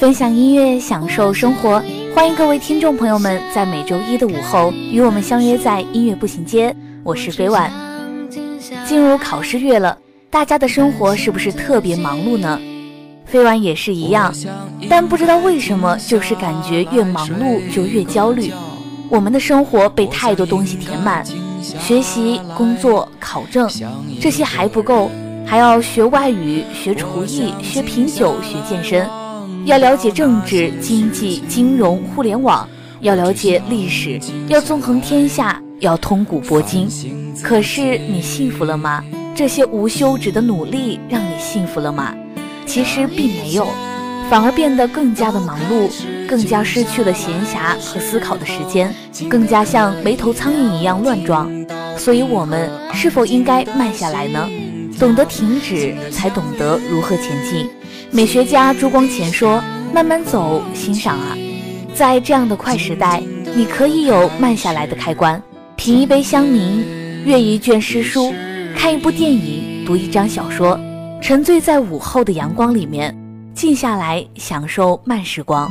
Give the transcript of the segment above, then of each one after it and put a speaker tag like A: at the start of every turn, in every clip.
A: 分享音乐，享受生活，欢迎各位听众朋友们在每周一的午后与我们相约在音乐步行街。我是飞婉。进入考试月了，大家的生活是不是特别忙碌呢？飞婉也是一样，但不知道为什么，就是感觉越忙碌就越焦虑。我们的生活被太多东西填满，学习、工作、考证，这些还不够，还要学外语、学厨艺、学品酒、学健身，要了解政治、经济、金融、互联网，要了解历史，要纵横天下，要通古博今。可是你幸福了吗？这些无休止的努力让你幸福了吗？其实并没有，反而变得更加的忙碌，更加失去了闲暇和思考的时间，更加像没头苍蝇一样乱撞。所以，我们是否应该慢下来呢？懂得停止，才懂得如何前进。美学家朱光潜说：“慢慢走，欣赏啊。”在这样的快时代，你可以有慢下来的开关，品一杯香茗，阅一卷诗书，看一部电影，读一张小说。沉醉在午后的阳光里面，静下来享受慢时光。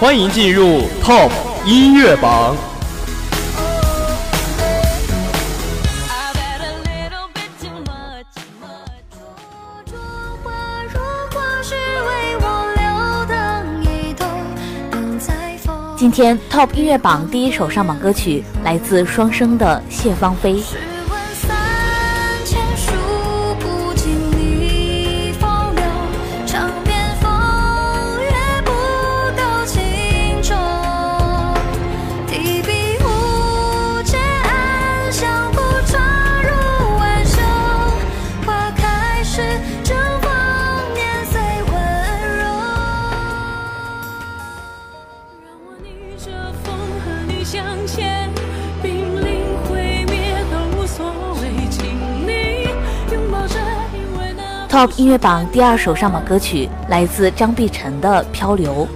B: 欢迎进入 Top 音乐榜。
A: 今天 Top 音乐榜第一首上榜歌曲来自双生的谢芳菲。Top 音乐榜第二首上榜歌曲来自张碧晨的《漂流》。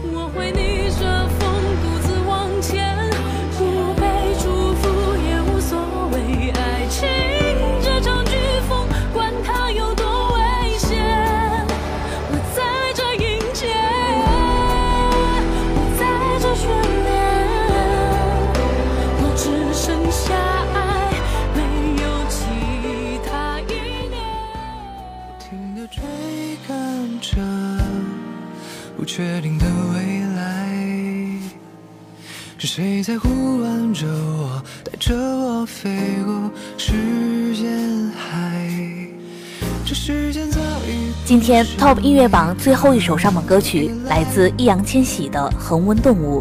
A: 今天 Top 音乐榜最后一首上榜歌曲来自易烊千玺的《恒温动物》。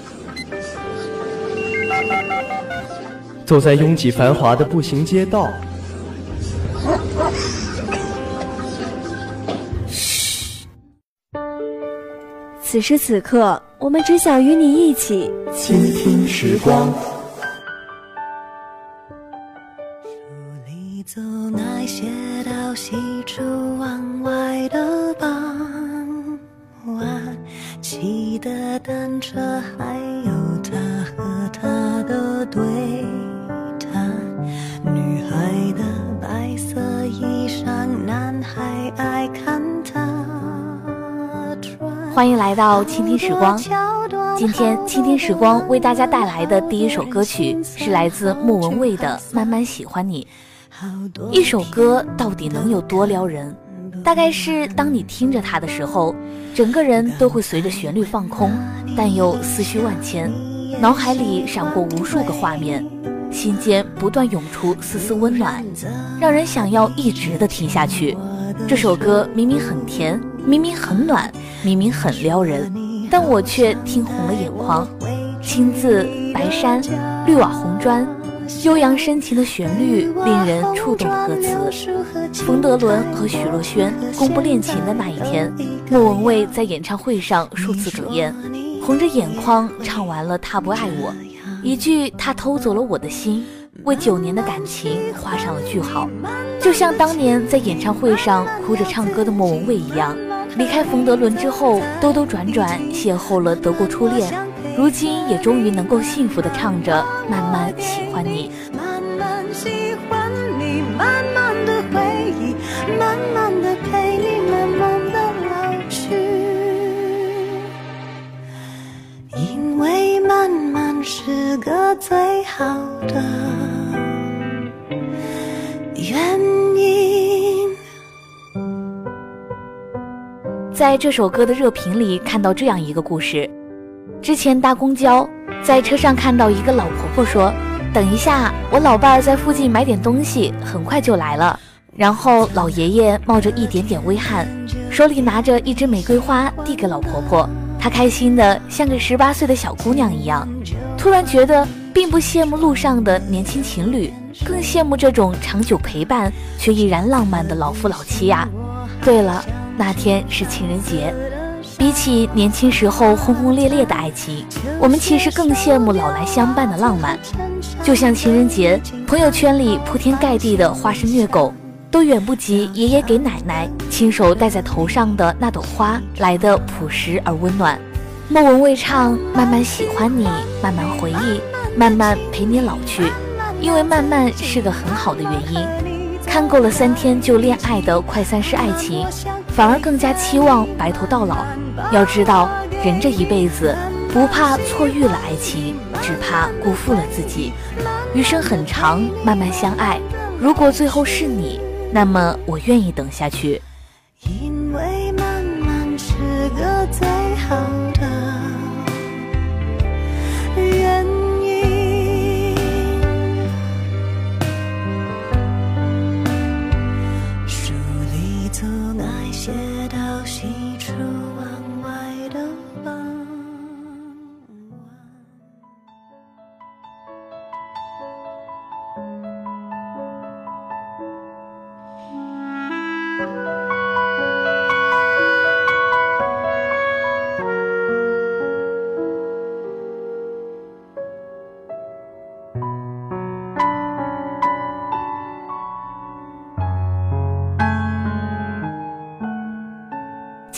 B: 走在拥挤繁华的步行街道，
C: 此时此刻，我们只想与你一起
B: 倾听时光。
D: 里走那些到西出
A: 来到倾听时光。今天倾听时光为大家带来的第一首歌曲是来自莫文蔚的《慢慢喜欢你》。一首歌到底能有多撩人？大概是当你听着它的时候，整个人都会随着旋律放空，但又思绪万千，脑海里闪过无数个画面，心间不断涌出丝丝温暖，让人想要一直的听下去。这首歌明明很甜，明明很暖，明明很撩人，但我却听红了眼眶。青字白山，绿瓦红砖。悠扬深情的旋律，令人触动的歌词。冯德伦和许若萱公布恋情的那一天，莫文蔚在演唱会上数次哽咽，红着眼眶唱完了《他不爱我》，一句“他偷走了我的心”，为九年的感情画上了句号。就像当年在演唱会上哭着唱歌的莫文蔚一样，离开冯德伦之后，兜兜转转邂逅了德国初恋。如今也终于能够幸福的唱着慢慢喜欢你
D: 慢慢喜欢你慢慢的回忆慢慢的陪你慢慢的老去因为慢慢是个最好的原
A: 在这首歌的热评里看到这样一个故事之前搭公交，在车上看到一个老婆婆说：“等一下，我老伴儿在附近买点东西，很快就来了。”然后老爷爷冒着一点点微汗，手里拿着一支玫瑰花递给老婆婆，她开心的像个十八岁的小姑娘一样。突然觉得并不羡慕路上的年轻情侣，更羡慕这种长久陪伴却依然浪漫的老夫老妻呀。对了，那天是情人节。比起年轻时候轰轰烈烈的爱情，我们其实更羡慕老来相伴的浪漫。就像情人节，朋友圈里铺天盖地的花式虐狗，都远不及爷爷给奶奶亲手戴在头上的那朵花来的朴实而温暖。莫文蔚唱：“慢慢喜欢你，慢慢回忆，慢慢陪你老去。”因为慢慢是个很好的原因。看够了三天就恋爱的快餐式爱情，反而更加期望白头到老。要知道，人这一辈子不怕错遇了爱情，只怕辜负了自己。余生很长，慢慢相爱。如果最后是你，那么我愿意等下去。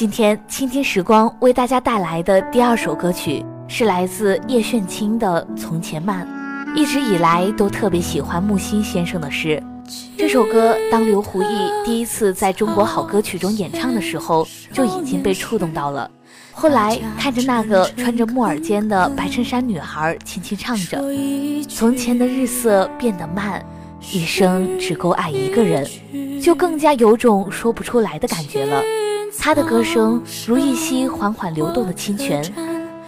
A: 今天倾听时光为大家带来的第二首歌曲是来自叶炫清的《从前慢》。一直以来都特别喜欢木心先生的诗。这首歌当刘胡毅第一次在中国好歌曲中演唱的时候，就已经被触动到了。后来看着那个穿着木耳尖的白衬衫女孩轻轻唱着：“从前的日色变得慢，一生只够爱一个人”，就更加有种说不出来的感觉了。她的歌声如一溪缓缓流动的清泉。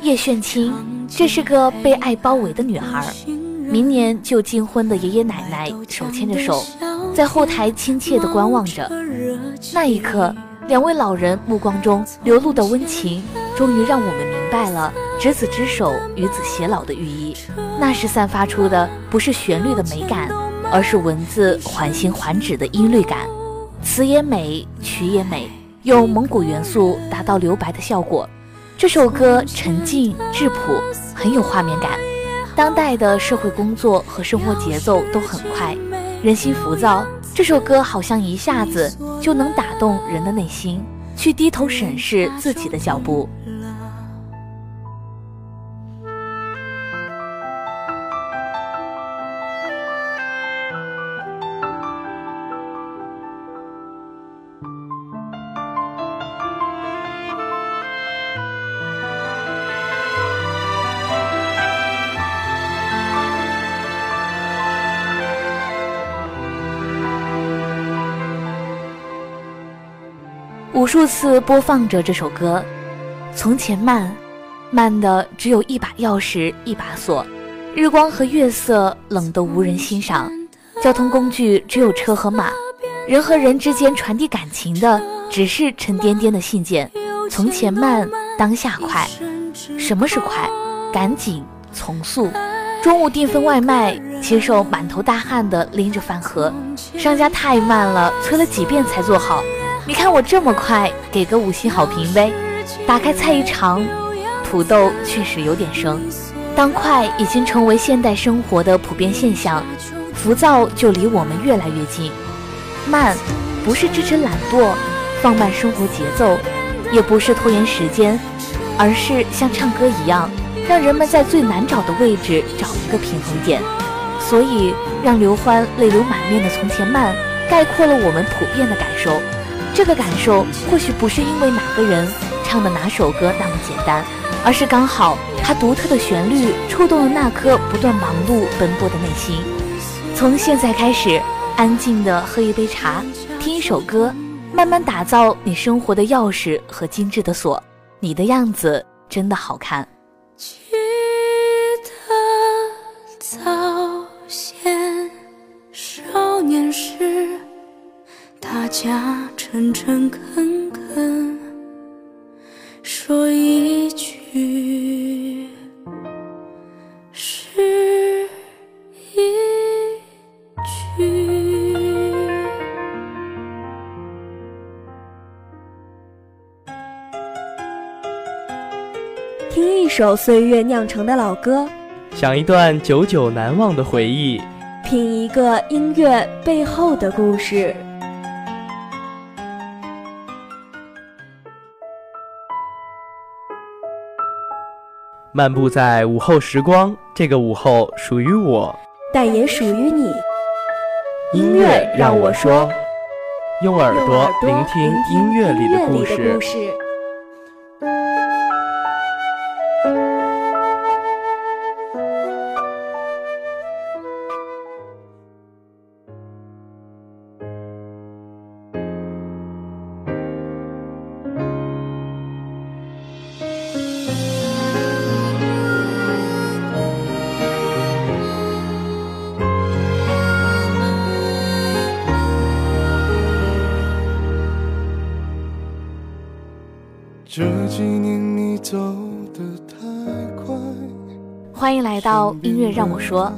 A: 叶炫清，这是个被爱包围的女孩。明年就金婚的爷爷奶奶手牵着手，在后台亲切地观望着。那一刻，两位老人目光中流露的温情，终于让我们明白了“执子之手，与子偕老”的寓意。那时散发出的不是旋律的美感，而是文字缓行缓止的音律感。词也美，曲也美，用蒙古元素达到留白的效果。这首歌沉静质朴，很有画面感。当代的社会工作和生活节奏都很快，人心浮躁。这首歌好像一下子就能打动人的内心，去低头审视自己的脚步。无数次播放着这首歌，从前慢，慢的只有一把钥匙一把锁，日光和月色冷得无人欣赏，交通工具只有车和马，人和人之间传递感情的只是沉甸甸的信件。从前慢，当下快，什么是快？赶紧，从速。中午订份外卖，接受满头大汗的拎着饭盒，商家太慢了，催了几遍才做好。你看我这么快，给个五星好评呗！打开菜一尝，土豆确实有点生。当快已经成为现代生活的普遍现象，浮躁就离我们越来越近。慢，不是支持懒惰，放慢生活节奏，也不是拖延时间，而是像唱歌一样，让人们在最难找的位置找一个平衡点。所以，让刘欢泪流满面的《从前慢》，概括了我们普遍的感受。这个感受或许不是因为哪个人唱的哪首歌那么简单，而是刚好它独特的旋律触动了那颗不断忙碌奔波的内心。从现在开始，安静的喝一杯茶，听一首歌，慢慢打造你生活的钥匙和精致的锁。你的样子真的好看。
D: 家诚诚恳恳说一句是一句。
C: 听一首岁月酿成的老歌，
B: 想一段久久难忘的回忆，
C: 品一个音乐背后的故事。
B: 漫步在午后时光，这个午后属于我，
C: 但也属于你。
B: 音乐让我说，用耳朵聆听音乐里的故
C: 事。
E: 这几年你走得太快。
A: 欢迎来到音乐让我说。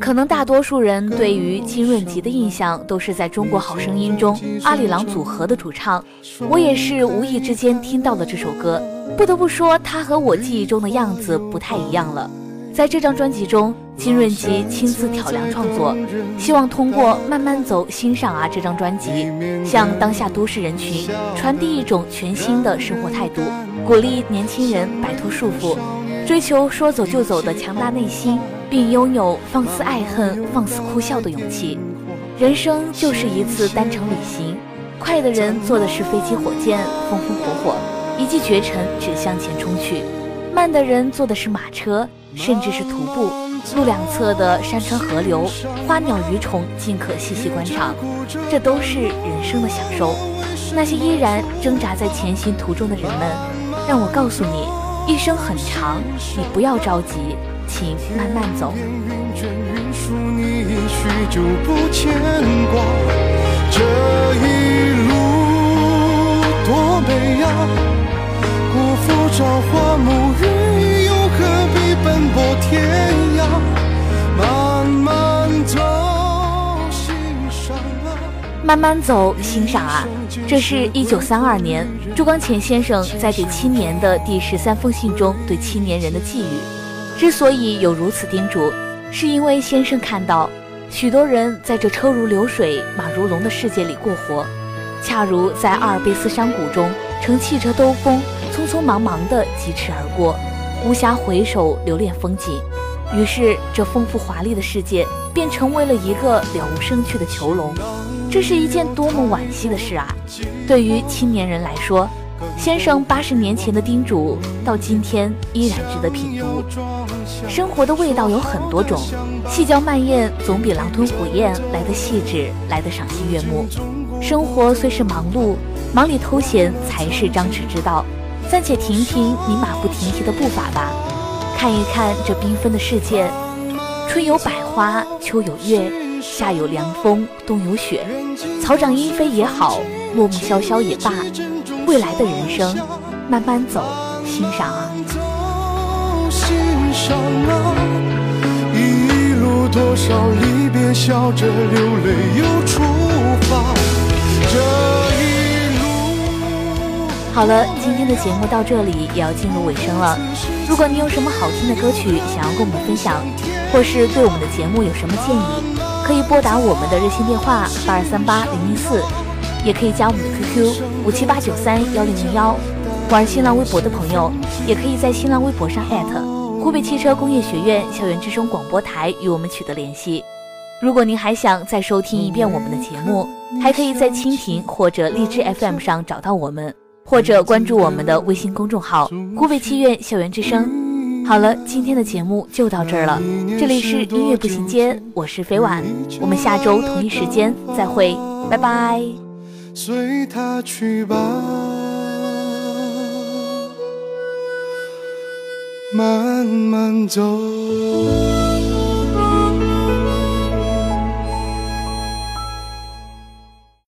A: 可能大多数人对于金润吉的印象都是在中国好声音中阿里郎组合的主唱，我也是无意之间听到了这首歌。不得不说，他和我记忆中的样子不太一样了。在这张专辑中，金润吉亲自挑梁创作，希望通过《慢慢走，欣赏啊》这张专辑，向当下都市人群传递一种全新的生活态度，鼓励年轻人摆脱束缚，追求说走就走的强大内心，并拥有放肆爱恨、放肆哭笑的勇气。人生就是一次单程旅行，快的人坐的是飞机、火箭，风风火火，一骑绝尘，只向前冲去；慢的人坐的是马车。甚至是徒步，路两侧的山川河流、花鸟鱼虫，尽可细细观赏，这都是人生的享受。那些依然挣扎在前行途中的人们，让我告诉你，一生很长，你不要着急，请慢慢走。
E: 这一路多美呀，辜负朝花暮雨。奔波天涯，慢慢走，欣赏啊！
A: 慢慢走，欣赏啊！这是一九三二年朱光潜先生在给青年的第十三封信中对青年人的寄语。之所以有如此叮嘱，是因为先生看到许多人在这车如流水马如龙的世界里过活，恰如在阿尔卑斯山谷中乘汽车兜风，匆匆忙忙地疾驰而过。无暇回首留恋风景，于是这丰富华丽的世界便成为了一个了无生趣的囚笼。这是一件多么惋惜的事啊！对于青年人来说，先生八十年前的叮嘱到今天依然值得品读。生活的味道有很多种，细嚼慢咽总比狼吞虎咽来得细致，来得赏心悦目。生活虽是忙碌，忙里偷闲才是张弛之道。暂且停停你马不停蹄的步伐吧，看一看这缤纷的世界。春有百花，秋有月，夏有凉风，冬有雪。草长莺飞也好，落木萧萧也罢。未来的人生，慢慢走，欣赏啊。
E: 一路多少离别，笑着流泪又出发。这。
A: 好了，今天的节目到这里也要进入尾声了。如果你有什么好听的歌曲想要跟我们分享，或是对我们的节目有什么建议，可以拨打我们的热线电话八二三八零零四，也可以加我们的 QQ 五七八九三幺零零幺。玩新浪微博的朋友，也可以在新浪微博上艾特湖北汽车工业学院校园之声广播台与我们取得联系。如果您还想再收听一遍我们的节目，还可以在蜻蜓或者荔枝 FM 上找到我们。或者关注我们的微信公众号“湖北七院校园之声”。好了，今天的节目就到这儿了。这里是音乐步行街，我是飞婉，我们下周同一时间再会，拜拜。
E: 随他去吧，慢慢走。